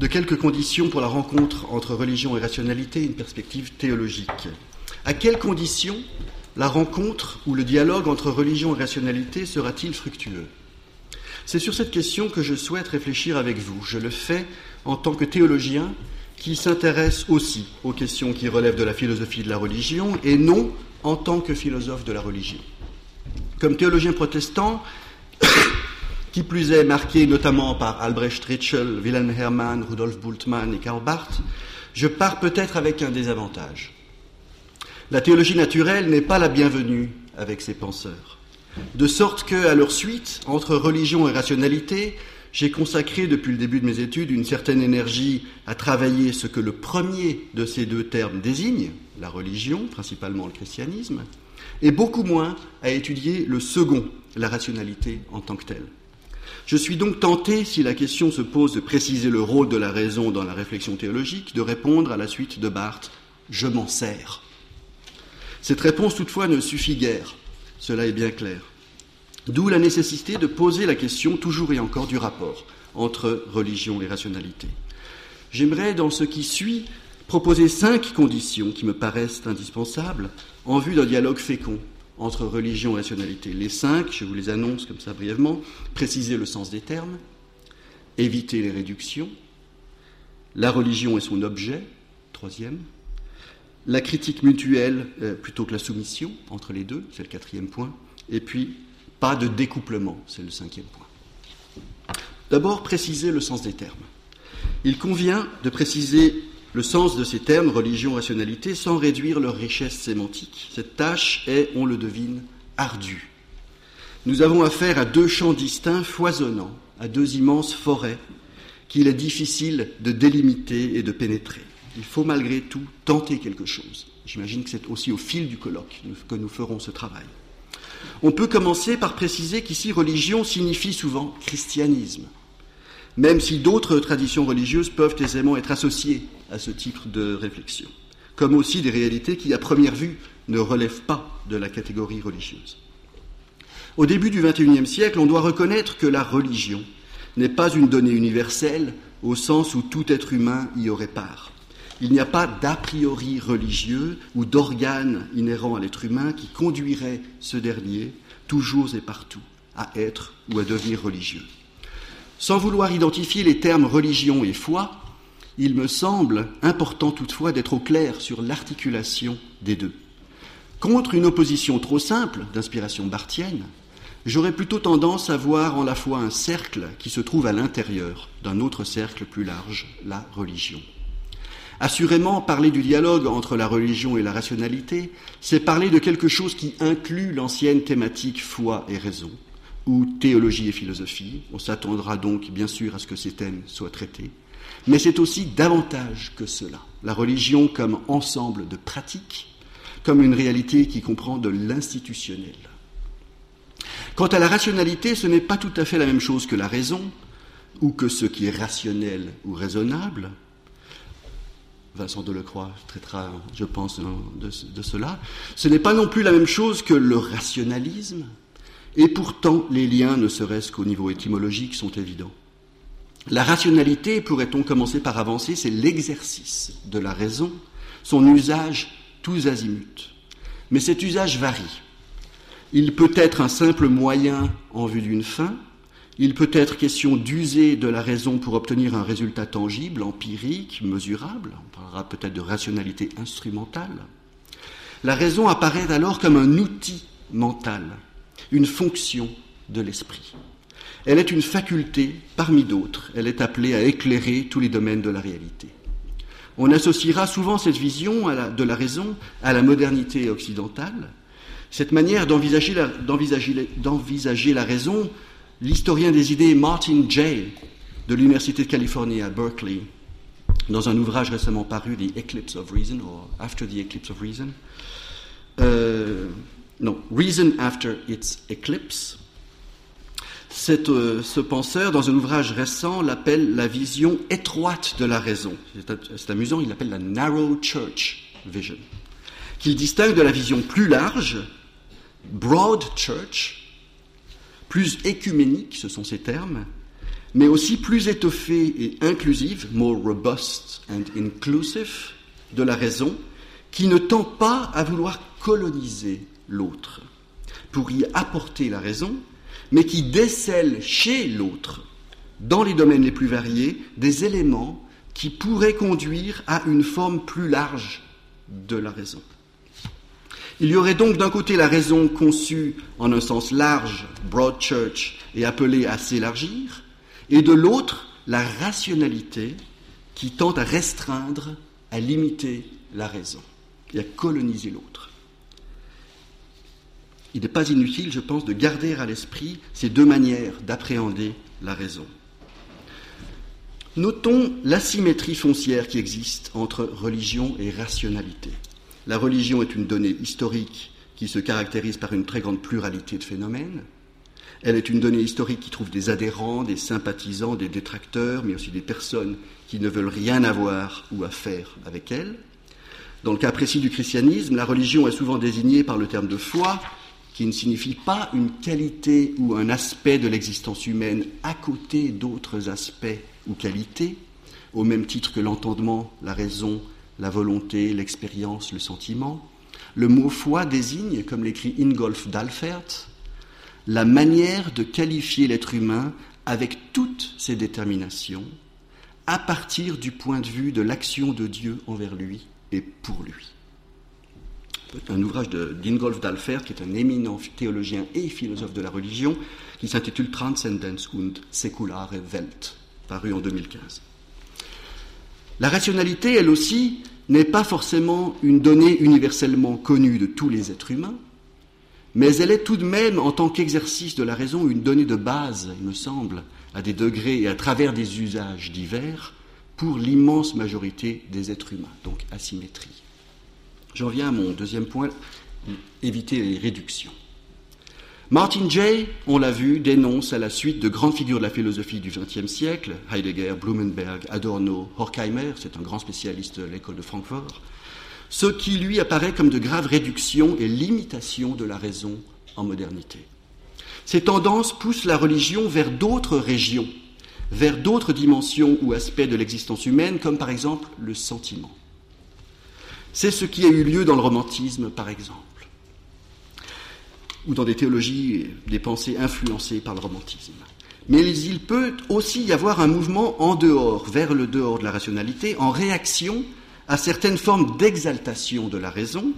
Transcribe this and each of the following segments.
de quelques conditions pour la rencontre entre religion et rationalité, une perspective théologique. À quelles conditions la rencontre ou le dialogue entre religion et rationalité sera-t-il fructueux? C'est sur cette question que je souhaite réfléchir avec vous. Je le fais en tant que théologien qui s'intéresse aussi aux questions qui relèvent de la philosophie de la religion et non en tant que philosophe de la religion. Comme théologien protestant, qui plus est marqué notamment par Albrecht Ritschl, Wilhelm Hermann, Rudolf Bultmann et Karl Barth, je pars peut-être avec un désavantage. La théologie naturelle n'est pas la bienvenue avec ces penseurs. De sorte que, à leur suite, entre religion et rationalité, j'ai consacré depuis le début de mes études une certaine énergie à travailler ce que le premier de ces deux termes désigne, la religion, principalement le christianisme, et beaucoup moins à étudier le second, la rationalité en tant que telle. Je suis donc tenté, si la question se pose de préciser le rôle de la raison dans la réflexion théologique, de répondre à la suite de Barthes Je m'en sers. Cette réponse, toutefois, ne suffit guère. Cela est bien clair. D'où la nécessité de poser la question toujours et encore du rapport entre religion et rationalité. J'aimerais, dans ce qui suit, proposer cinq conditions qui me paraissent indispensables en vue d'un dialogue fécond entre religion et rationalité. Les cinq, je vous les annonce comme ça brièvement, préciser le sens des termes, éviter les réductions, la religion et son objet, troisième, la critique mutuelle euh, plutôt que la soumission entre les deux, c'est le quatrième point, et puis pas de découplement, c'est le cinquième point. D'abord, préciser le sens des termes. Il convient de préciser le sens de ces termes, religion, rationalité, sans réduire leur richesse sémantique. Cette tâche est, on le devine, ardue. Nous avons affaire à deux champs distincts, foisonnants, à deux immenses forêts qu'il est difficile de délimiter et de pénétrer. Il faut malgré tout tenter quelque chose. J'imagine que c'est aussi au fil du colloque que nous ferons ce travail. On peut commencer par préciser qu'ici religion signifie souvent christianisme même si d'autres traditions religieuses peuvent aisément être associées à ce type de réflexion, comme aussi des réalités qui, à première vue, ne relèvent pas de la catégorie religieuse. Au début du XXIe siècle, on doit reconnaître que la religion n'est pas une donnée universelle au sens où tout être humain y aurait part. Il n'y a pas d'a priori religieux ou d'organe inhérent à l'être humain qui conduirait ce dernier, toujours et partout, à être ou à devenir religieux. Sans vouloir identifier les termes religion et foi, il me semble important toutefois d'être au clair sur l'articulation des deux. Contre une opposition trop simple, d'inspiration barthienne, j'aurais plutôt tendance à voir en la foi un cercle qui se trouve à l'intérieur d'un autre cercle plus large, la religion. Assurément, parler du dialogue entre la religion et la rationalité, c'est parler de quelque chose qui inclut l'ancienne thématique foi et raison, ou théologie et philosophie. On s'attendra donc bien sûr à ce que ces thèmes soient traités. Mais c'est aussi davantage que cela. La religion comme ensemble de pratiques, comme une réalité qui comprend de l'institutionnel. Quant à la rationalité, ce n'est pas tout à fait la même chose que la raison, ou que ce qui est rationnel ou raisonnable. Vincent Delecroix traitera, je pense, de, de cela. Ce n'est pas non plus la même chose que le rationalisme, et pourtant, les liens, ne serait-ce qu'au niveau étymologique, sont évidents. La rationalité, pourrait-on commencer par avancer, c'est l'exercice de la raison, son usage tous azimuts. Mais cet usage varie. Il peut être un simple moyen en vue d'une fin, il peut être question d'user de la raison pour obtenir un résultat tangible, empirique, mesurable, on parlera peut-être de rationalité instrumentale. La raison apparaît alors comme un outil mental une fonction de l'esprit. Elle est une faculté parmi d'autres, elle est appelée à éclairer tous les domaines de la réalité. On associera souvent cette vision de la raison à la modernité occidentale. Cette manière d'envisager la, raison, l'historien des idées Martin Jay de l'Université de Californie à Berkeley, dans un ouvrage récemment paru, The Eclipse of Reason, ou After the Eclipse of Reason, euh, non, Reason After Its Eclipse. Euh, ce penseur, dans un ouvrage récent, l'appelle la vision étroite de la raison. C'est amusant, il l'appelle la Narrow Church Vision, qu'il distingue de la vision plus large, Broad Church, plus écuménique, ce sont ces termes, mais aussi plus étoffée et inclusive, more robust and inclusive, de la raison, qui ne tend pas à vouloir coloniser l'autre pour y apporter la raison, mais qui décèle chez l'autre, dans les domaines les plus variés, des éléments qui pourraient conduire à une forme plus large de la raison. Il y aurait donc d'un côté la raison conçue en un sens large, broad church, et appelée à s'élargir, et de l'autre la rationalité qui tente à restreindre, à limiter la raison et à coloniser l'autre. Il n'est pas inutile, je pense, de garder à l'esprit ces deux manières d'appréhender la raison. Notons l'asymétrie foncière qui existe entre religion et rationalité. La religion est une donnée historique qui se caractérise par une très grande pluralité de phénomènes. Elle est une donnée historique qui trouve des adhérents, des sympathisants, des détracteurs, mais aussi des personnes qui ne veulent rien avoir ou à faire avec elle. Dans le cas précis du christianisme, la religion est souvent désignée par le terme de foi, qui ne signifie pas une qualité ou un aspect de l'existence humaine à côté d'autres aspects ou qualités, au même titre que l'entendement, la raison, la volonté, l'expérience, le sentiment. Le mot foi désigne, comme l'écrit Ingolf Dalfert, la manière de qualifier l'être humain avec toutes ses déterminations, à partir du point de vue de l'action de Dieu envers lui et pour lui un ouvrage d'Ingolf Dalfer, qui est un éminent théologien et philosophe de la religion, qui s'intitule Transcendence und Sekulare Welt, paru en 2015. La rationalité, elle aussi, n'est pas forcément une donnée universellement connue de tous les êtres humains, mais elle est tout de même, en tant qu'exercice de la raison, une donnée de base, il me semble, à des degrés et à travers des usages divers, pour l'immense majorité des êtres humains, donc asymétrie. J'en viens à mon deuxième point, éviter les réductions. Martin Jay, on l'a vu, dénonce à la suite de grandes figures de la philosophie du XXe siècle, Heidegger, Blumenberg, Adorno, Horkheimer, c'est un grand spécialiste de l'école de Francfort, ce qui lui apparaît comme de graves réductions et limitations de la raison en modernité. Ces tendances poussent la religion vers d'autres régions, vers d'autres dimensions ou aspects de l'existence humaine, comme par exemple le sentiment. C'est ce qui a eu lieu dans le romantisme, par exemple, ou dans des théologies, des pensées influencées par le romantisme. Mais il peut aussi y avoir un mouvement en dehors, vers le dehors de la rationalité, en réaction à certaines formes d'exaltation de la raison,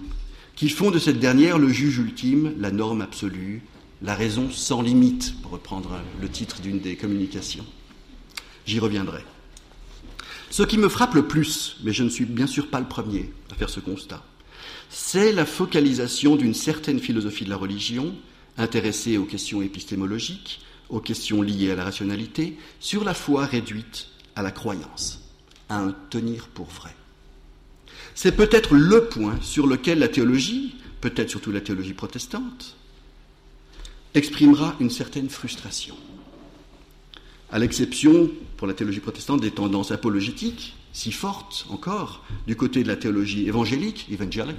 qui font de cette dernière le juge ultime, la norme absolue, la raison sans limite, pour reprendre le titre d'une des communications. J'y reviendrai. Ce qui me frappe le plus, mais je ne suis bien sûr pas le premier à faire ce constat, c'est la focalisation d'une certaine philosophie de la religion, intéressée aux questions épistémologiques, aux questions liées à la rationalité, sur la foi réduite à la croyance, à un tenir pour vrai. C'est peut-être le point sur lequel la théologie, peut-être surtout la théologie protestante, exprimera une certaine frustration à l'exception, pour la théologie protestante, des tendances apologétiques, si fortes encore, du côté de la théologie évangélique, evangelical,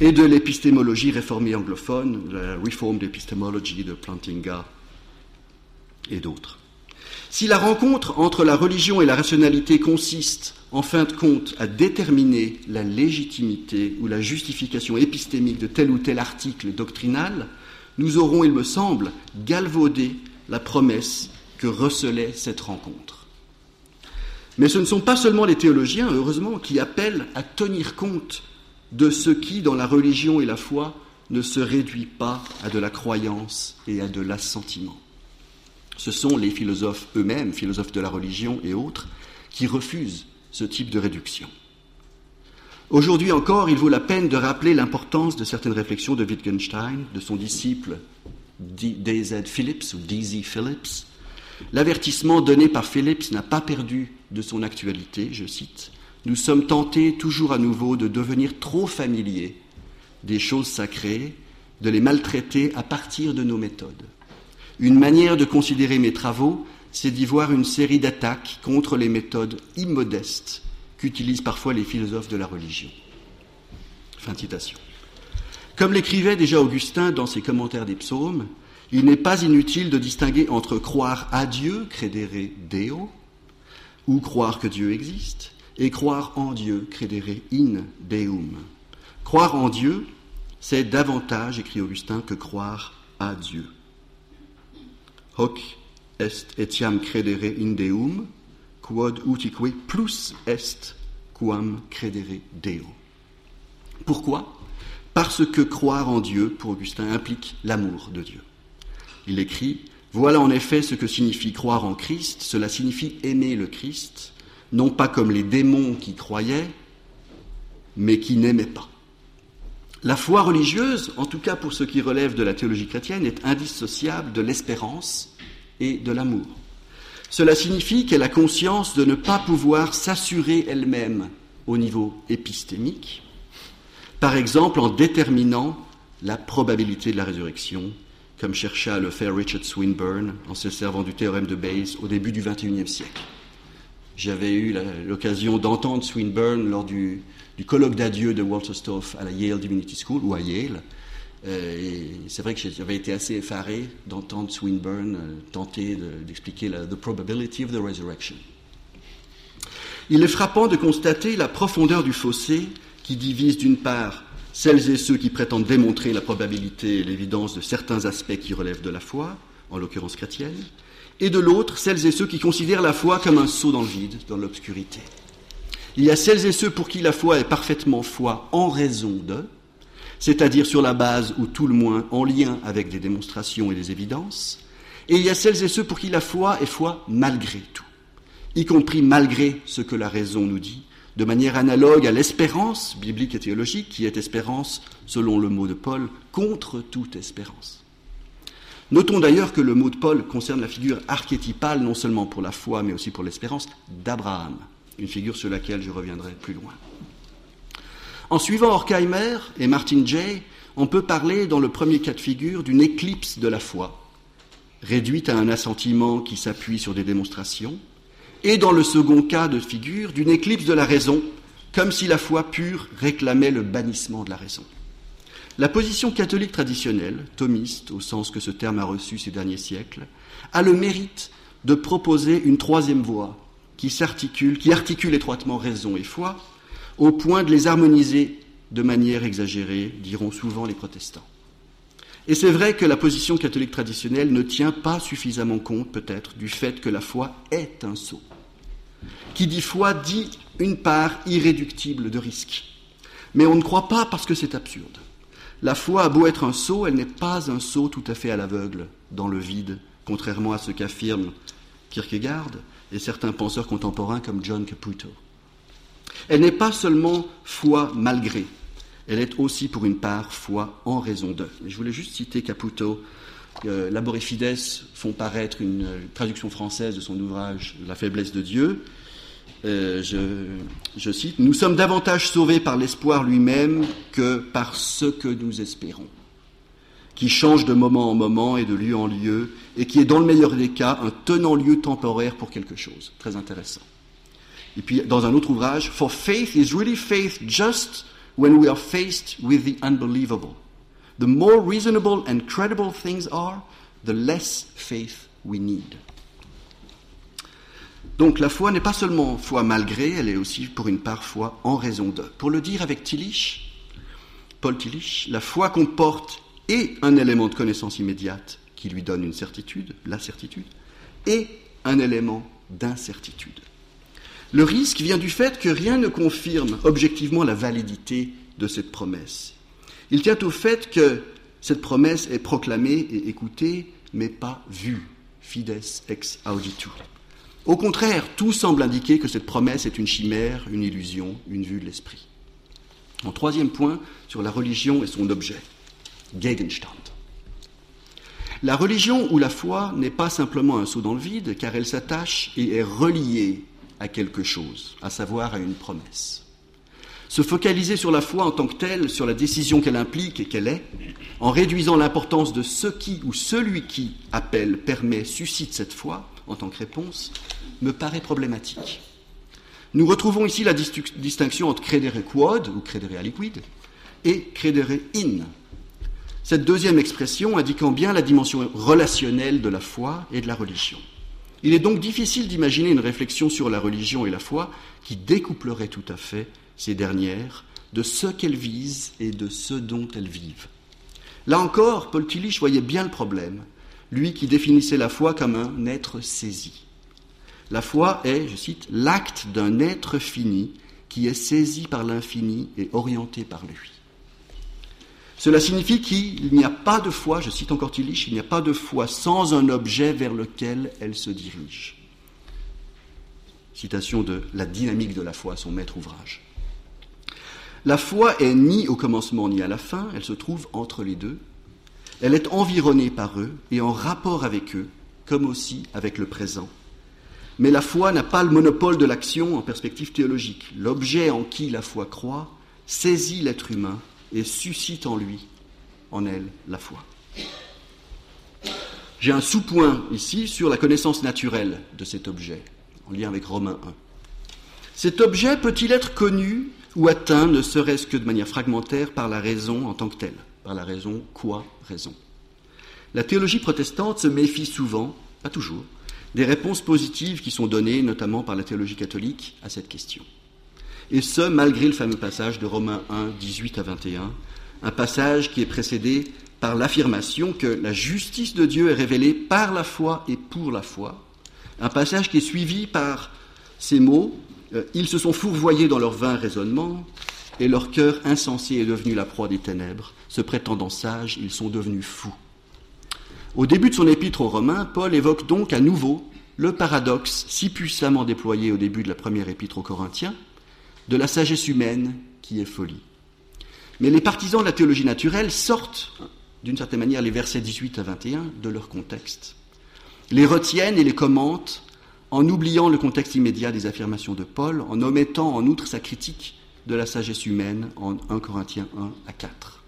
et de l'épistémologie réformée anglophone, la Reformed Epistemology de Plantinga et d'autres. Si la rencontre entre la religion et la rationalité consiste, en fin de compte, à déterminer la légitimité ou la justification épistémique de tel ou tel article doctrinal, nous aurons, il me semble, galvaudé la promesse que recelait cette rencontre. Mais ce ne sont pas seulement les théologiens, heureusement, qui appellent à tenir compte de ce qui, dans la religion et la foi, ne se réduit pas à de la croyance et à de l'assentiment. Ce sont les philosophes eux-mêmes, philosophes de la religion et autres, qui refusent ce type de réduction. Aujourd'hui encore, il vaut la peine de rappeler l'importance de certaines réflexions de Wittgenstein, de son disciple D.Z. Phillips ou D.Z. Phillips, L'avertissement donné par Phillips n'a pas perdu de son actualité, je cite. Nous sommes tentés toujours à nouveau de devenir trop familiers des choses sacrées, de les maltraiter à partir de nos méthodes. Une manière de considérer mes travaux, c'est d'y voir une série d'attaques contre les méthodes immodestes qu'utilisent parfois les philosophes de la religion. Fin citation. Comme l'écrivait déjà Augustin dans ses commentaires des psaumes, il n'est pas inutile de distinguer entre croire à Dieu, credere Deo, ou croire que Dieu existe, et croire en Dieu, credere in Deum. Croire en Dieu, c'est davantage, écrit Augustin, que croire à Dieu. Hoc est etiam credere in Deum, quod utique plus est quam credere Deo. Pourquoi? Parce que croire en Dieu, pour Augustin, implique l'amour de Dieu. Il écrit Voilà en effet ce que signifie croire en Christ, cela signifie aimer le Christ, non pas comme les démons qui croyaient, mais qui n'aimaient pas. La foi religieuse, en tout cas pour ce qui relève de la théologie chrétienne, est indissociable de l'espérance et de l'amour. Cela signifie qu'elle a conscience de ne pas pouvoir s'assurer elle-même au niveau épistémique, par exemple en déterminant la probabilité de la résurrection comme chercha le faire Richard Swinburne en se servant du théorème de Bayes au début du XXIe siècle. J'avais eu l'occasion d'entendre Swinburne lors du, colloque d'adieu de Walter Stoff à la Yale Divinity School, ou à Yale. Euh, c'est vrai que j'avais été assez effaré d'entendre Swinburne euh, tenter d'expliquer la the probability of the resurrection. Il est frappant de constater la profondeur du fossé qui divise d'une part celles et ceux qui prétendent démontrer la probabilité et l'évidence de certains aspects qui relèvent de la foi, en l'occurrence chrétienne, et de l'autre, celles et ceux qui considèrent la foi comme un saut dans le vide, dans l'obscurité. Il y a celles et ceux pour qui la foi est parfaitement foi en raison de, c'est-à-dire sur la base ou tout le moins en lien avec des démonstrations et des évidences, et il y a celles et ceux pour qui la foi est foi malgré tout, y compris malgré ce que la raison nous dit, de manière analogue à l'espérance biblique et théologique, qui est espérance, selon le mot de Paul, contre toute espérance. Notons d'ailleurs que le mot de Paul concerne la figure archétypale, non seulement pour la foi, mais aussi pour l'espérance, d'Abraham, une figure sur laquelle je reviendrai plus loin. En suivant Horkheimer et Martin Jay, on peut parler, dans le premier cas de figure, d'une éclipse de la foi, réduite à un assentiment qui s'appuie sur des démonstrations, et dans le second cas de figure, d'une éclipse de la raison, comme si la foi pure réclamait le bannissement de la raison. La position catholique traditionnelle, thomiste au sens que ce terme a reçu ces derniers siècles, a le mérite de proposer une troisième voie qui s'articule, qui articule étroitement raison et foi, au point de les harmoniser de manière exagérée, diront souvent les protestants. Et c'est vrai que la position catholique traditionnelle ne tient pas suffisamment compte, peut-être, du fait que la foi est un sceau. Qui dit foi dit une part irréductible de risque. Mais on ne croit pas parce que c'est absurde. La foi a beau être un saut, elle n'est pas un saut tout à fait à l'aveugle, dans le vide, contrairement à ce qu'affirment Kierkegaard et certains penseurs contemporains comme John Caputo. Elle n'est pas seulement foi malgré, elle est aussi pour une part foi en raison de. Je voulais juste citer Caputo. Euh, Labor et Fides font paraître une traduction française de son ouvrage La faiblesse de Dieu. Euh, je, cite Nous sommes davantage sauvés par l'espoir lui-même que par ce que nous espérons, qui change de moment en moment et de lieu en lieu, et qui est dans le meilleur des cas un tenant-lieu temporaire pour quelque chose. Très intéressant. Et puis dans un autre ouvrage, For faith is really faith just when we are faced with the unbelievable. The more reasonable and credible things are, the less faith we need. Donc la foi n'est pas seulement foi malgré, elle est aussi pour une part foi en raison de. Pour le dire avec Tillich, Paul Tillich, la foi comporte et un élément de connaissance immédiate qui lui donne une certitude, la certitude, et un élément d'incertitude. Le risque vient du fait que rien ne confirme objectivement la validité de cette promesse. Il tient au fait que cette promesse est proclamée et écoutée, mais pas vue, fides ex auditu. Au contraire, tout semble indiquer que cette promesse est une chimère, une illusion, une vue de l'esprit. En troisième point, sur la religion et son objet, Gegenstand. La religion ou la foi n'est pas simplement un saut dans le vide, car elle s'attache et est reliée à quelque chose, à savoir à une promesse. Se focaliser sur la foi en tant que telle, sur la décision qu'elle implique et qu'elle est, en réduisant l'importance de ce qui ou celui qui appelle, permet, suscite cette foi en tant que réponse, me paraît problématique. Nous retrouvons ici la distinction entre credere quod ou credere aliquid et credere in, Cette deuxième expression indiquant bien la dimension relationnelle de la foi et de la religion. Il est donc difficile d'imaginer une réflexion sur la religion et la foi qui découplerait tout à fait ces dernières de ce qu'elles visent et de ce dont elles vivent. Là encore, Paul Tillich voyait bien le problème, lui qui définissait la foi comme un être saisi. La foi est, je cite, l'acte d'un être fini qui est saisi par l'infini et orienté par lui. Cela signifie qu'il n'y a pas de foi, je cite encore Tillich, il n'y a pas de foi sans un objet vers lequel elle se dirige. Citation de La dynamique de la foi, son maître ouvrage. La foi est ni au commencement ni à la fin, elle se trouve entre les deux. Elle est environnée par eux et en rapport avec eux, comme aussi avec le présent. Mais la foi n'a pas le monopole de l'action en perspective théologique. L'objet en qui la foi croit saisit l'être humain et suscite en lui, en elle, la foi. J'ai un sous-point ici sur la connaissance naturelle de cet objet, en lien avec Romains 1. Cet objet peut-il être connu ou atteint, ne serait-ce que de manière fragmentaire, par la raison en tant que telle, par la raison quoi raison? La théologie protestante se méfie souvent, pas toujours, des réponses positives qui sont données, notamment par la théologie catholique, à cette question. Et ce, malgré le fameux passage de Romains 1, 18 à 21, un passage qui est précédé par l'affirmation que la justice de Dieu est révélée par la foi et pour la foi, un passage qui est suivi par ces mots euh, Ils se sont fourvoyés dans leur vain raisonnement, et leur cœur insensé est devenu la proie des ténèbres. Se prétendant sages, ils sont devenus fous. Au début de son épître aux Romains, Paul évoque donc à nouveau le paradoxe si puissamment déployé au début de la première épître aux Corinthiens, de la sagesse humaine qui est folie. Mais les partisans de la théologie naturelle sortent, d'une certaine manière, les versets 18 à 21 de leur contexte, les retiennent et les commentent en oubliant le contexte immédiat des affirmations de Paul, en omettant en outre sa critique de la sagesse humaine en 1 Corinthiens 1 à 4.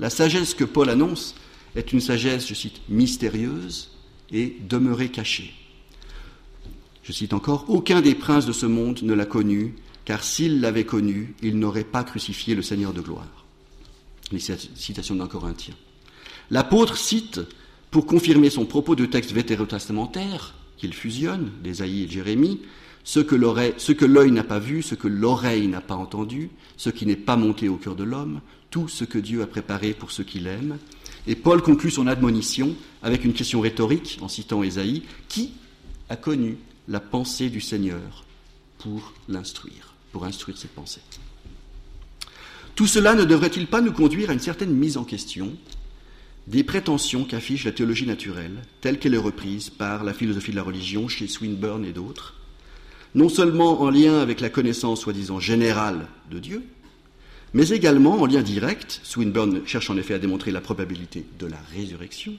La sagesse que Paul annonce est une sagesse, je cite, mystérieuse et demeurée cachée. Je cite encore, Aucun des princes de ce monde ne l'a connue, car s'il l'avait connu, il n'aurait pas crucifié le Seigneur de gloire. Les citations d'un. L'apôtre cite, pour confirmer son propos de textes vétérotestamentaires, qu'il fusionne, d'Ésaïe et Jérémie, ce que l'œil n'a pas vu, ce que l'oreille n'a pas entendu, ce qui n'est pas monté au cœur de l'homme, tout ce que Dieu a préparé pour ceux qui l'aiment. Et Paul conclut son admonition avec une question rhétorique en citant Ésaïe, qui a connu la pensée du Seigneur pour l'instruire? Pour instruire ses pensées. Tout cela ne devrait-il pas nous conduire à une certaine mise en question des prétentions qu'affiche la théologie naturelle, telle qu'elle est reprise par la philosophie de la religion chez Swinburne et d'autres, non seulement en lien avec la connaissance soi-disant générale de Dieu, mais également en lien direct, Swinburne cherche en effet à démontrer la probabilité de la résurrection,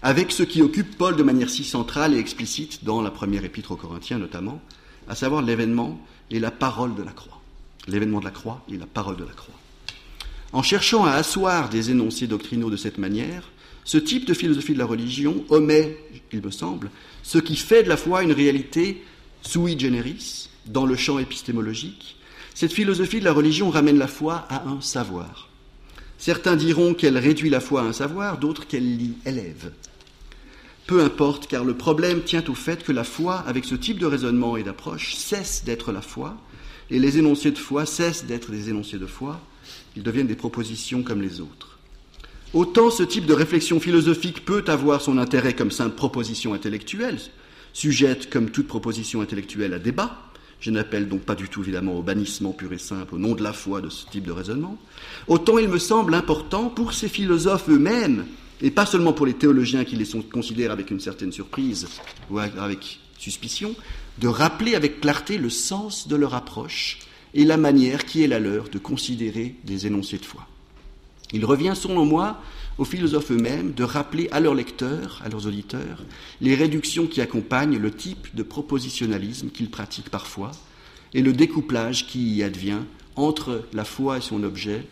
avec ce qui occupe Paul de manière si centrale et explicite dans la première épître aux Corinthiens notamment, à savoir l'événement et la parole de la croix. L'événement de la croix et la parole de la croix. En cherchant à asseoir des énoncés doctrinaux de cette manière, ce type de philosophie de la religion omet, il me semble, ce qui fait de la foi une réalité sui generis, dans le champ épistémologique. Cette philosophie de la religion ramène la foi à un savoir. Certains diront qu'elle réduit la foi à un savoir, d'autres qu'elle l'y élève. Peu importe, car le problème tient au fait que la foi, avec ce type de raisonnement et d'approche, cesse d'être la foi, et les énoncés de foi cessent d'être des énoncés de foi, ils deviennent des propositions comme les autres. Autant ce type de réflexion philosophique peut avoir son intérêt comme simple proposition intellectuelle, sujette comme toute proposition intellectuelle à débat, je n'appelle donc pas du tout évidemment au bannissement pur et simple au nom de la foi de ce type de raisonnement, autant il me semble important pour ces philosophes eux-mêmes et pas seulement pour les théologiens qui les considèrent avec une certaine surprise ou avec suspicion, de rappeler avec clarté le sens de leur approche et la manière qui est la leur de considérer des énoncés de foi. Il revient, selon moi, aux philosophes eux-mêmes de rappeler à leurs lecteurs, à leurs auditeurs, les réductions qui accompagnent le type de propositionnalisme qu'ils pratiquent parfois et le découplage qui y advient entre la foi et son objet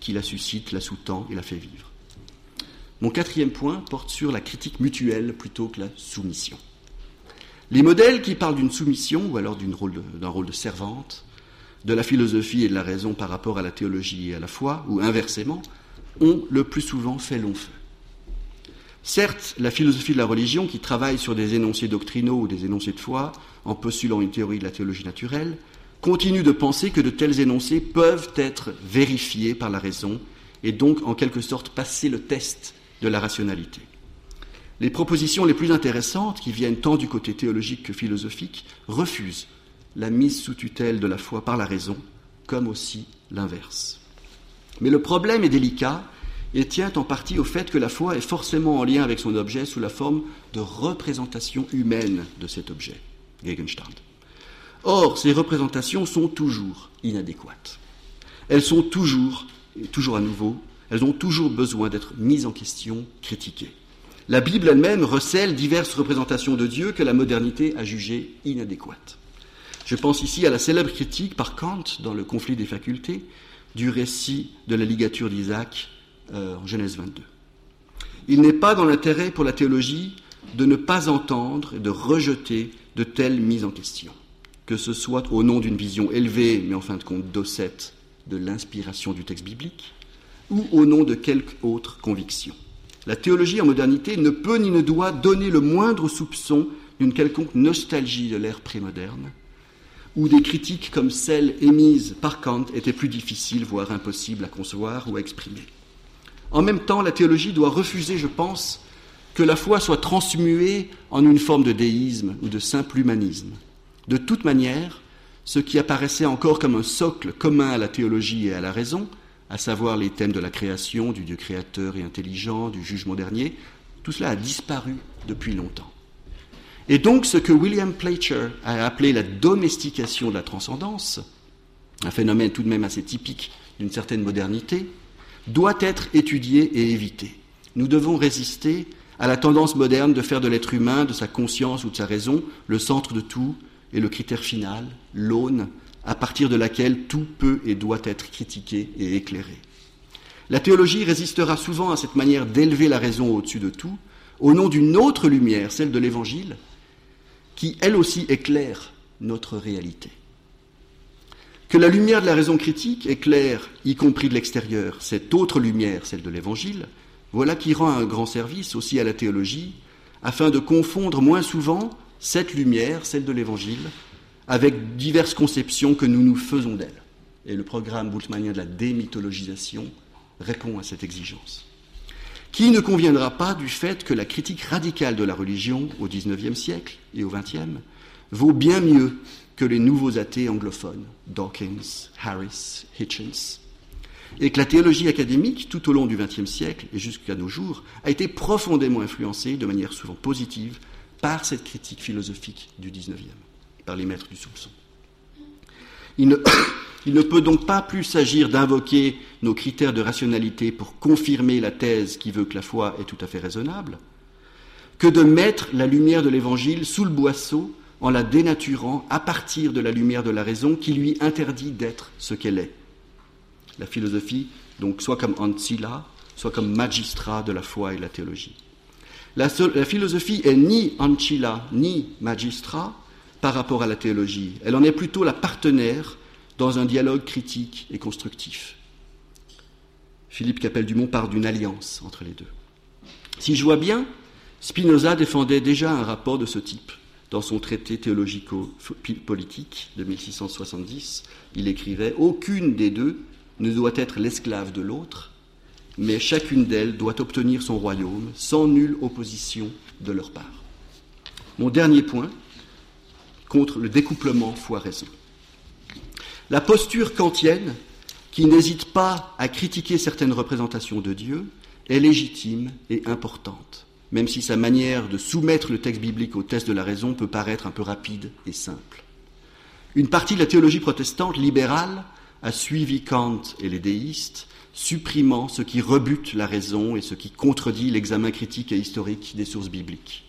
qui la suscite, la sous-tend et la fait vivre. Mon quatrième point porte sur la critique mutuelle plutôt que la soumission. Les modèles qui parlent d'une soumission ou alors d'un rôle, de servante, de la philosophie et de la raison par rapport à la théologie et à la foi, ou inversement, ont le plus souvent fait long feu. Certes, la philosophie de la religion, qui travaille sur des énoncés doctrinaux ou des énoncés de foi, en postulant une théorie de la théologie naturelle, continue de penser que de tels énoncés peuvent être vérifiés par la raison et donc en quelque sorte passer le test de la rationalité. Les propositions les plus intéressantes, qui viennent tant du côté théologique que philosophique, refusent la mise sous tutelle de la foi par la raison, comme aussi l'inverse. Mais le problème est délicat et tient en partie au fait que la foi est forcément en lien avec son objet sous la forme de représentation humaine de cet objet, Gegenstand. Or, ces représentations sont toujours inadéquates. Elles sont toujours, et toujours à nouveau, elles ont toujours besoin d'être mises en question, critiquées. La Bible elle-même recèle diverses représentations de Dieu que la modernité a jugées inadéquates. Je pense ici à la célèbre critique par Kant dans le conflit des facultés du récit de la ligature d'Isaac euh, en Genèse 22. Il n'est pas dans l'intérêt pour la théologie de ne pas entendre et de rejeter de telles mises en question, que ce soit au nom d'une vision élevée, mais en fin de compte docette, de l'inspiration du texte biblique, ou au nom de quelque autre conviction. La théologie en modernité ne peut ni ne doit donner le moindre soupçon d'une quelconque nostalgie de l'ère prémoderne, où des critiques comme celles émises par Kant étaient plus difficiles, voire impossibles à concevoir ou à exprimer. En même temps, la théologie doit refuser, je pense, que la foi soit transmuée en une forme de déisme ou de simple humanisme. De toute manière, ce qui apparaissait encore comme un socle commun à la théologie et à la raison, à savoir les thèmes de la création, du Dieu créateur et intelligent, du jugement dernier, tout cela a disparu depuis longtemps. Et donc ce que William Placher a appelé la domestication de la transcendance, un phénomène tout de même assez typique d'une certaine modernité, doit être étudié et évité. Nous devons résister à la tendance moderne de faire de l'être humain, de sa conscience ou de sa raison, le centre de tout et le critère final, l'aune, à partir de laquelle tout peut et doit être critiqué et éclairé. La théologie résistera souvent à cette manière d'élever la raison au-dessus de tout, au nom d'une autre lumière, celle de l'Évangile, qui elle aussi éclaire notre réalité. Que la lumière de la raison critique éclaire, y compris de l'extérieur, cette autre lumière, celle de l'Évangile, voilà qui rend un grand service aussi à la théologie, afin de confondre moins souvent cette lumière, celle de l'Évangile, avec diverses conceptions que nous nous faisons d'elle. Et le programme bultmannien de la démythologisation répond à cette exigence. Qui ne conviendra pas du fait que la critique radicale de la religion au XIXe siècle et au XXe vaut bien mieux que les nouveaux athées anglophones, Dawkins, Harris, Hitchens, et que la théologie académique, tout au long du XXe siècle et jusqu'à nos jours, a été profondément influencée, de manière souvent positive, par cette critique philosophique du XIXe, les maîtres du soupçon. Il ne, il ne peut donc pas plus s'agir d'invoquer nos critères de rationalité pour confirmer la thèse qui veut que la foi est tout à fait raisonnable, que de mettre la lumière de l'Évangile sous le boisseau en la dénaturant à partir de la lumière de la raison qui lui interdit d'être ce qu'elle est. La philosophie, donc, soit comme ancilla, soit comme magistrat de la foi et de la théologie. La, la philosophie est ni ancilla ni magistrat par rapport à la théologie. Elle en est plutôt la partenaire dans un dialogue critique et constructif. Philippe Capel-Dumont part d'une alliance entre les deux. Si je vois bien, Spinoza défendait déjà un rapport de ce type dans son traité théologico-politique de 1670, il écrivait Aucune des deux ne doit être l'esclave de l'autre, mais chacune d'elles doit obtenir son royaume sans nulle opposition de leur part. Mon dernier point, contre le découplement foi-raison. La posture kantienne, qui n'hésite pas à critiquer certaines représentations de Dieu, est légitime et importante même si sa manière de soumettre le texte biblique au test de la raison peut paraître un peu rapide et simple. Une partie de la théologie protestante libérale a suivi Kant et les déistes, supprimant ce qui rebute la raison et ce qui contredit l'examen critique et historique des sources bibliques.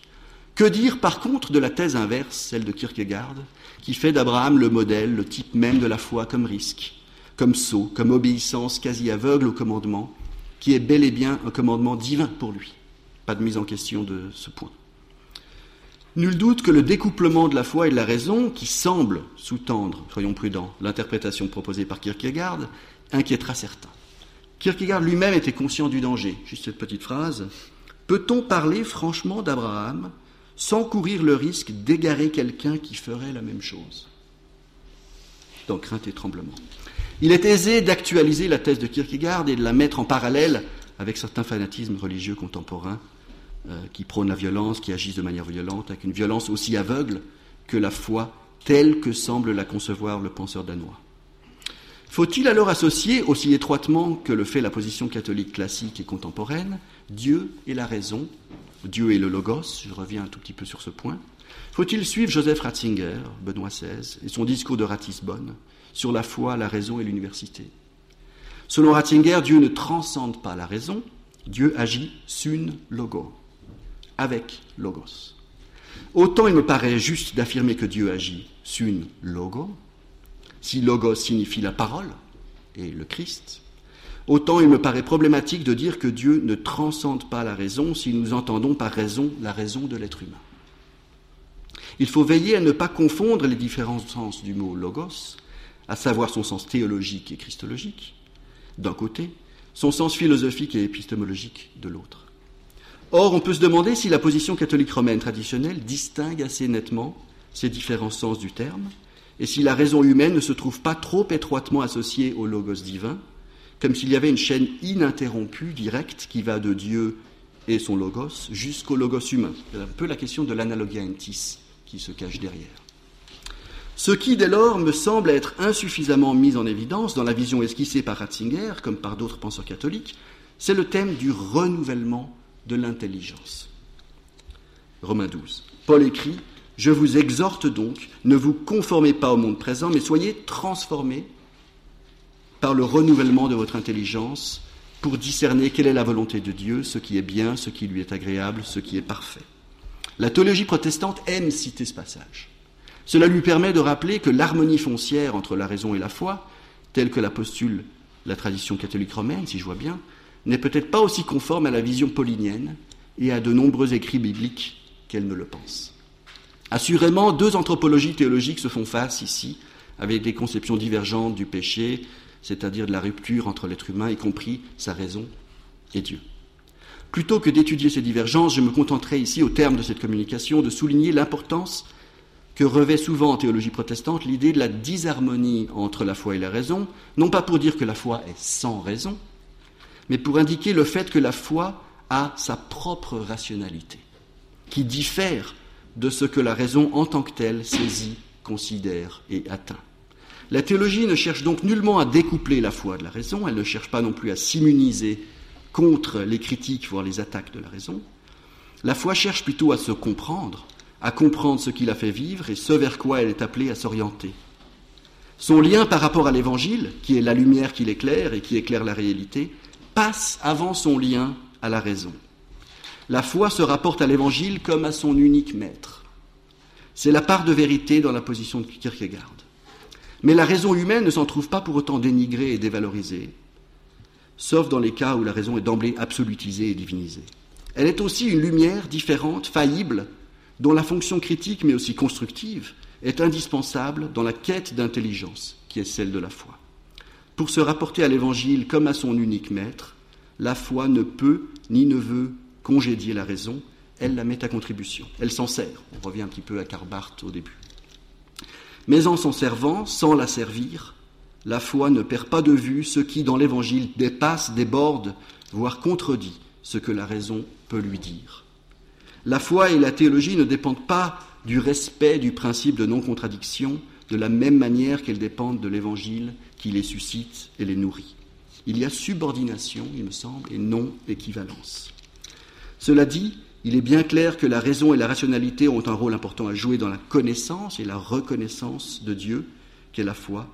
Que dire par contre de la thèse inverse, celle de Kierkegaard, qui fait d'Abraham le modèle, le type même de la foi comme risque, comme saut, comme obéissance quasi aveugle au commandement, qui est bel et bien un commandement divin pour lui pas de mise en question de ce point. Nul doute que le découplement de la foi et de la raison, qui semble sous-tendre, soyons prudents, l'interprétation proposée par Kierkegaard, inquiétera certains. Kierkegaard lui-même était conscient du danger. Juste cette petite phrase. Peut-on parler franchement d'Abraham sans courir le risque d'égarer quelqu'un qui ferait la même chose Dans crainte et tremblement. Il est aisé d'actualiser la thèse de Kierkegaard et de la mettre en parallèle avec certains fanatismes religieux contemporains euh, qui prônent la violence, qui agissent de manière violente, avec une violence aussi aveugle que la foi telle que semble la concevoir le penseur danois. Faut-il alors associer, aussi étroitement que le fait la position catholique classique et contemporaine, Dieu et la raison, Dieu et le logos, je reviens un tout petit peu sur ce point, faut-il suivre Joseph Ratzinger, Benoît XVI, et son discours de Ratisbonne sur la foi, la raison et l'université? Selon Ratzinger, Dieu ne transcende pas la raison, Dieu agit sun logo, avec logos. Autant il me paraît juste d'affirmer que Dieu agit sun logo, si logos signifie la parole et le Christ, autant il me paraît problématique de dire que Dieu ne transcende pas la raison si nous entendons par raison la raison de l'être humain. Il faut veiller à ne pas confondre les différents sens du mot logos, à savoir son sens théologique et christologique, d'un côté, son sens philosophique et épistémologique de l'autre. Or, on peut se demander si la position catholique romaine traditionnelle distingue assez nettement ces différents sens du terme, et si la raison humaine ne se trouve pas trop étroitement associée au logos divin, comme s'il y avait une chaîne ininterrompue, directe, qui va de Dieu et son logos jusqu'au logos humain. C'est un peu la question de l'analogia entis qui se cache derrière. Ce qui, dès lors, me semble être insuffisamment mis en évidence dans la vision esquissée par Ratzinger, comme par d'autres penseurs catholiques, c'est le thème du renouvellement de l'intelligence. Romains 12. Paul écrit Je vous exhorte donc, ne vous conformez pas au monde présent, mais soyez transformés par le renouvellement de votre intelligence pour discerner quelle est la volonté de Dieu, ce qui est bien, ce qui lui est agréable, ce qui est parfait. La théologie protestante aime citer ce passage. Cela lui permet de rappeler que l'harmonie foncière entre la raison et la foi, telle que la postule la tradition catholique romaine, si je vois bien, n'est peut-être pas aussi conforme à la vision paulinienne et à de nombreux écrits bibliques qu'elle ne le pense. Assurément, deux anthropologies théologiques se font face ici, avec des conceptions divergentes du péché, c'est-à-dire de la rupture entre l'être humain, y compris sa raison et Dieu. Plutôt que d'étudier ces divergences, je me contenterai ici, au terme de cette communication, de souligner l'importance que revêt souvent en théologie protestante l'idée de la disharmonie entre la foi et la raison, non pas pour dire que la foi est sans raison, mais pour indiquer le fait que la foi a sa propre rationalité, qui diffère de ce que la raison en tant que telle saisit, considère et atteint. La théologie ne cherche donc nullement à découpler la foi de la raison, elle ne cherche pas non plus à s'immuniser contre les critiques, voire les attaques de la raison. La foi cherche plutôt à se comprendre, à comprendre ce qui la fait vivre et ce vers quoi elle est appelée à s'orienter. Son lien par rapport à l'Évangile, qui est la lumière qui l'éclaire et qui éclaire la réalité, passe avant son lien à la raison. La foi se rapporte à l'Évangile comme à son unique maître. C'est la part de vérité dans la position de Kierkegaard. Mais la raison humaine ne s'en trouve pas pour autant dénigrée et dévalorisée, sauf dans les cas où la raison est d'emblée absolutisée et divinisée. Elle est aussi une lumière différente, faillible, dont la fonction critique mais aussi constructive est indispensable dans la quête d'intelligence qui est celle de la foi. Pour se rapporter à l'Évangile comme à son unique maître, la foi ne peut ni ne veut congédier la raison, elle la met à contribution, elle s'en sert. On revient un petit peu à Karl Barth au début. Mais en s'en servant, sans la servir, la foi ne perd pas de vue ce qui, dans l'Évangile, dépasse, déborde, voire contredit ce que la raison peut lui dire. La foi et la théologie ne dépendent pas du respect du principe de non-contradiction de la même manière qu'elles dépendent de l'Évangile qui les suscite et les nourrit. Il y a subordination, il me semble, et non équivalence. Cela dit, il est bien clair que la raison et la rationalité ont un rôle important à jouer dans la connaissance et la reconnaissance de Dieu, qu'est la foi,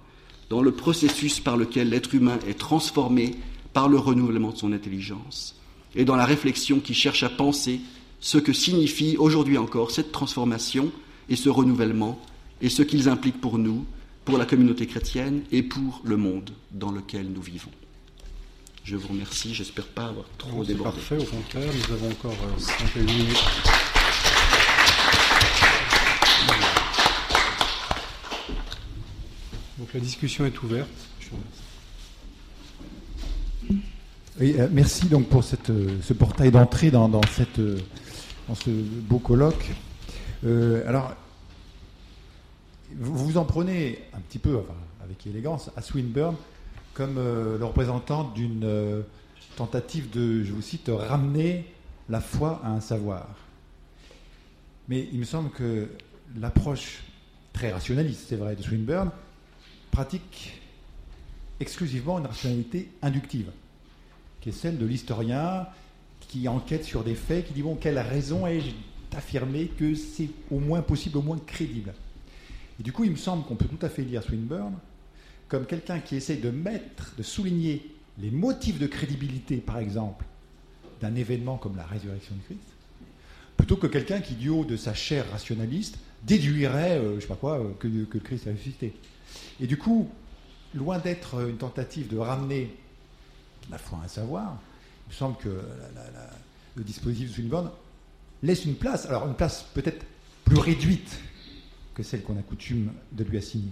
dans le processus par lequel l'être humain est transformé par le renouvellement de son intelligence, et dans la réflexion qui cherche à penser ce que signifie aujourd'hui encore cette transformation et ce renouvellement, et ce qu'ils impliquent pour nous, pour la communauté chrétienne et pour le monde dans lequel nous vivons. Je vous remercie, j'espère pas avoir trop débordé. Parfait, au contraire, nous avons encore 5 euh, minutes. Donc la discussion est ouverte. Je vous remercie. Euh, merci donc pour cette, euh, ce portail d'entrée dans, dans, cette, euh, dans ce beau colloque. alors, vous vous en prenez un petit peu, enfin, avec élégance, à Swinburne comme le représentant d'une tentative de, je vous cite, ramener la foi à un savoir. Mais il me semble que l'approche très rationaliste, c'est vrai, de Swinburne, pratique exclusivement une rationalité inductive qui est celle de l'historien qui enquête sur des faits, qui dit bon, quelle raison ai-je d'affirmer que c'est au moins possible, au moins crédible? Et du coup, il me semble qu'on peut tout à fait lire Swinburne comme quelqu'un qui essaye de mettre, de souligner les motifs de crédibilité, par exemple, d'un événement comme la résurrection de Christ, plutôt que quelqu'un qui, du haut de sa chair rationaliste, déduirait, euh, je sais pas quoi, euh, que, le Christ a ressuscité. Et du coup, loin d'être une tentative de ramener la foi à savoir, il me semble que le dispositif de Swinburne laisse une place, alors une place peut-être plus réduite que celle qu'on a coutume de lui assigner,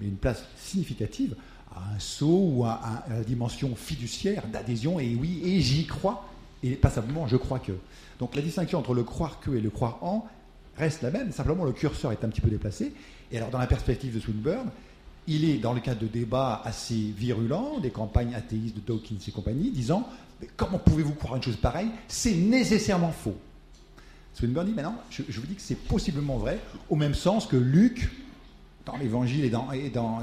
mais une place significative à un saut ou à, la dimension fiduciaire d'adhésion, et oui, et j'y crois, et pas simplement je crois que. Donc la distinction entre le croire que et le croire en reste la même, simplement le curseur est un petit peu déplacé, et alors dans la perspective de Swinburne, il est dans le cadre de débats assez virulents, des campagnes athéistes de Dawkins et compagnie, disant Comment pouvez-vous croire une chose pareille? C'est nécessairement faux. Swinburne dit Mais non, je, vous dis que c'est possiblement vrai, au même sens que Luc, dans l'évangile et, dans,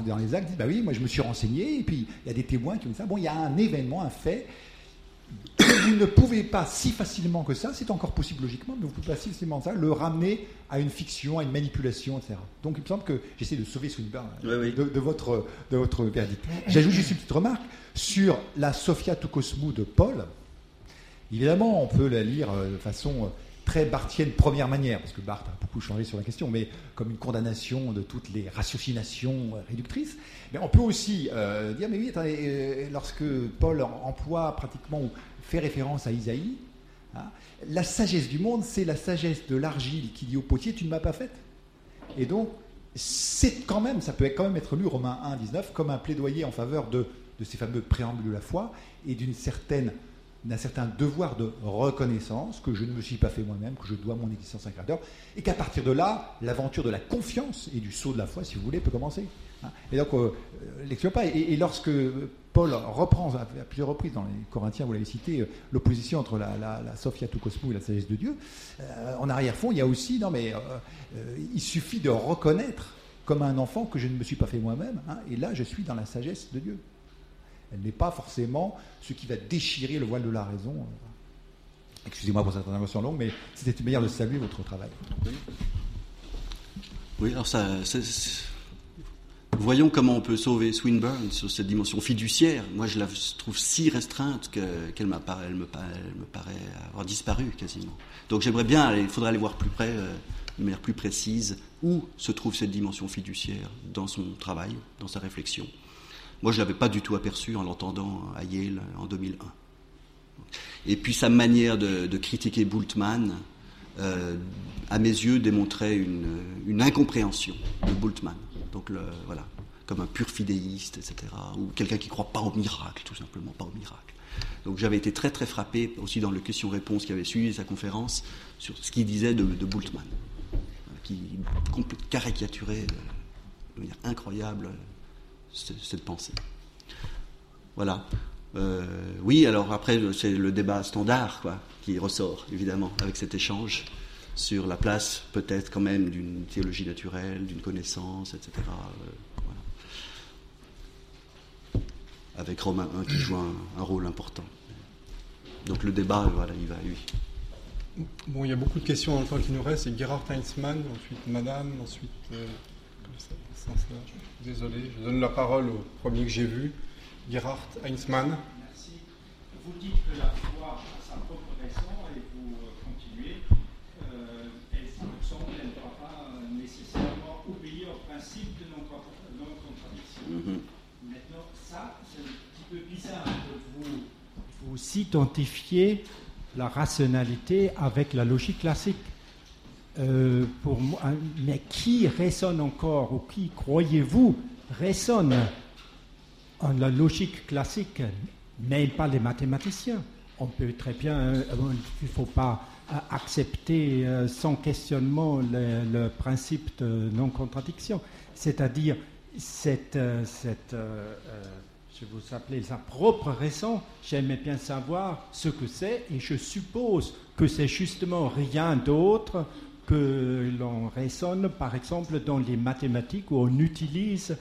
dans, les actes, dit Bah oui, moi je me suis renseigné, et puis il y a des témoins qui ont dit ça. Bon, il y a un événement, un fait, vous ne pouvez pas si facilement que ça, c'est encore possible logiquement, mais vous ne pouvez pas si facilement ça, le ramener à une fiction, à une manipulation, etc. Donc il me semble que j'essaie de sauver Swinburne De, votre, de votre verdict. J'ajoute juste une petite remarque sur la Sophia Toukosmou de Paul. Évidemment, on peut la lire euh, de façon euh, très barthienne première manière, parce que Barthes a beaucoup changé sur la question, mais comme une condamnation de toutes les ratiocinations euh, réductrices. Mais on peut aussi euh, dire, mais oui, euh, lorsque Paul emploie pratiquement ou fait référence à Isaïe, hein, la sagesse du monde, c'est la sagesse de l'argile qui dit au potier, tu ne m'as pas faite. Et donc, c'est quand même, ça peut quand même être lu, Romains 1, 19, comme un plaidoyer en faveur de, de ces fameux préambules de la foi et d'une certaine d'un certain devoir de reconnaissance que je ne me suis pas fait moi-même, que je dois mon existence à un créateur, et qu'à partir de là, l'aventure de la confiance et du saut de la foi, si vous voulez, peut commencer. Hein. Et donc, euh, euh pas. Et, lorsque Paul reprend à, plusieurs reprises dans les Corinthiens, vous l'avez cité, euh, l'opposition entre la, Sophia tout cosmos et la sagesse de Dieu, euh, en arrière-fond, il y a aussi, non mais, il suffit de reconnaître comme un enfant que je ne me suis pas fait moi-même, hein, et là, je suis dans la sagesse de Dieu. Elle n'est pas forcément ce qui va déchirer le voile de la raison. Excusez-moi pour cette intervention longue, mais c'était une manière de saluer votre travail. Oui, alors ça, voyons comment on peut sauver Swinburne sur cette dimension fiduciaire. Moi, je la trouve si restreinte qu'elle me, paraît, avoir disparu quasiment. Donc j'aimerais bien, il faudrait aller voir plus près, euh, de manière plus précise, où se trouve cette dimension fiduciaire dans son travail, dans sa réflexion. Moi, je ne l'avais pas du tout aperçu en l'entendant à Yale en 2001. Et puis sa manière de, critiquer Bultmann, euh, à mes yeux, démontrait une, incompréhension de Bultmann. Donc voilà, comme un pur fidéiste, etc. Ou quelqu'un qui ne croit pas au miracle, tout simplement, pas au miracle. Donc j'avais été très très frappé aussi dans le question-réponse qui avait suivi sa conférence sur ce qu'il disait de, de Bultmann, qui caricaturait de manière incroyable cette pensée. Voilà. Euh, oui, alors après, c'est le débat standard qui ressort, évidemment, avec cet échange sur la place, peut-être quand même, d'une théologie naturelle, d'une connaissance, etc. Euh, avec Romain 1 qui joue un, rôle important. Donc le débat, voilà, il va à lui. Bon, il y a beaucoup de questions dans temps qui nous reste. C'est Gerhard Heinzmann, ensuite Madame, ensuite. Euh, Désolé, je donne la parole au premier que j'ai vu, Gerhard Heinzmann. Merci. Vous dites que la foi a sa propre raison et vous euh, continuez. Euh, elle, elle ne doit pas nécessairement obéir au principe de non-contradiction. Mhm. Maintenant, ça, c'est un petit peu bizarre de vous, vous identifier la rationalité avec la logique classique. Euh, moi, mais qui résonne encore, ou qui, croyez-vous, résonne en la logique classique mais il parle des mathématiciens. On peut très bien, euh, il ne faut pas euh, accepter sans questionnement le, principe de non-contradiction. C'est-à-dire, cette, cette, je vous appelais sa propre raison, j'aimais bien savoir ce que c'est, et je suppose que c'est justement rien d'autre que l'on raisonne, par exemple, dans les mathématiques où on utilise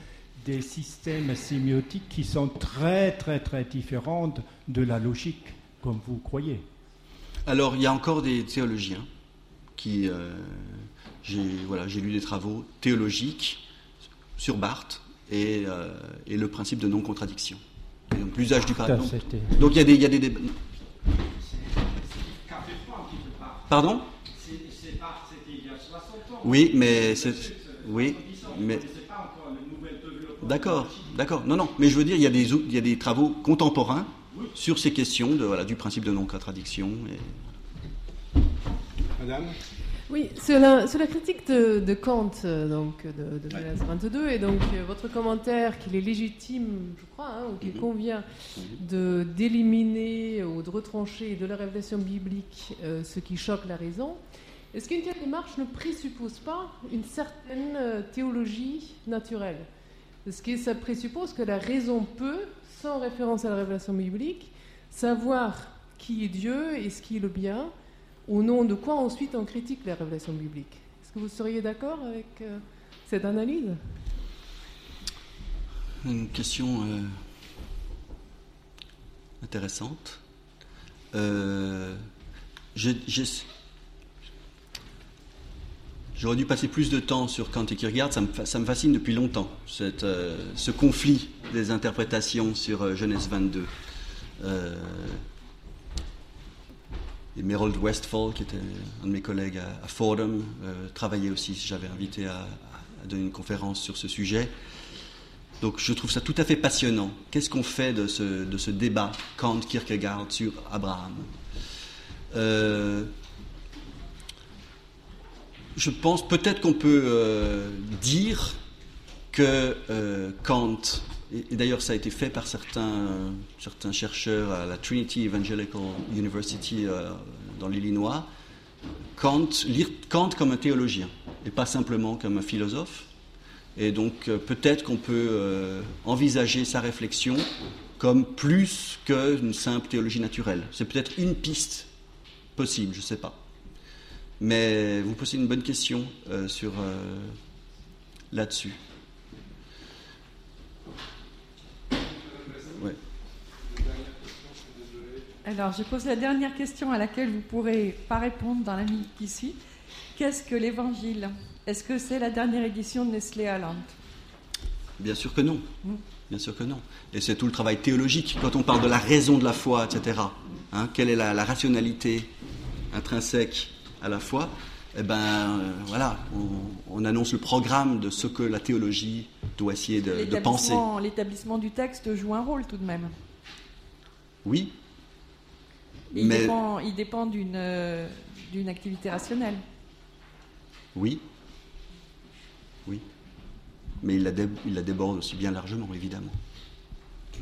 des systèmes sémiotiques qui sont très, très, très différents de la logique, comme vous croyez. Alors, il y a encore des théologiens qui. euh, j'ai voilà, j'ai lu des travaux théologiques sur Barthes et, euh, et le principe de non-contradiction. Et donc, L'usage du c'était- Donc, il y a des, il y a des débats. Pardon C'est c'est pas, c'était il y a 60 ans. Oui, mais c'est. Oui, 70 ans, mais. D'accord, d'accord. Non, non, mais je veux dire, il y a des, ou- il y a des travaux contemporains sur ces questions de, voilà, du principe de non-contradiction. Et... Madame Oui, sur la, sur la critique de, de Kant, euh, donc de, de Genèse 22, et donc euh, votre commentaire qu'il est légitime, je crois, hein, ou qu'il Mhm. convient de d'éliminer ou de retrancher de la révélation biblique euh, ce qui choque la raison. Est-ce qu'une telle démarche ne présuppose pas une certaine euh, théologie naturelle? Est-ce que ça présuppose que la raison peut, sans référence à la révélation biblique, savoir qui est Dieu et ce qui est le bien, au nom de quoi ensuite on critique la révélation biblique? Est-ce que vous seriez d'accord avec euh, cette analyse? Une question euh, intéressante. J'ai- J'aurais dû passer plus de temps sur Kant et Kierkegaard, ça me, fascine depuis longtemps, euh, ce conflit des interprétations sur euh, Genèse 22. Euh, et Merold Westphal, qui était un de mes collègues à, Fordham, euh, travaillait aussi, j'avais invité à, donner une conférence sur ce sujet. Donc je trouve ça tout à fait passionnant. Qu'est-ce qu'on fait de ce, débat Kant-Kierkegaard sur Abraham? Je pense peut-être qu'on peut euh, dire que euh, Kant, et, d'ailleurs ça a été fait par certains, chercheurs à la Trinity Evangelical University euh, dans l'Illinois, Kant, lire Kant comme un théologien et pas simplement comme un philosophe. Et donc peut-être qu'on peut envisager sa réflexion comme plus qu'une simple théologie naturelle. C'est peut-être une piste possible, je ne sais pas. Mais vous posez une bonne question euh, sur euh, là-dessus. Ouais. Alors, je pose la dernière question à laquelle vous pourrez pas répondre dans la minute ici. Qu'est-ce que l'Évangile? Est-ce que c'est la dernière édition de Nestlé Aland Bien sûr que non. Mm. Bien sûr que non. Et c'est tout le travail théologique. Quand on parle de la raison de la foi, etc., hein, quelle est la, la rationalité intrinsèque à la foi Eh ben, euh, voilà, on, on annonce le programme de ce que la théologie doit essayer de, de penser. L'établissement- du texte joue un rôle tout de même. Oui, il Mais- dépend, il dépend d'une euh, d'une activité rationnelle. oui, oui. Mais il la, dé- il la déborde aussi bien largement, évidemment.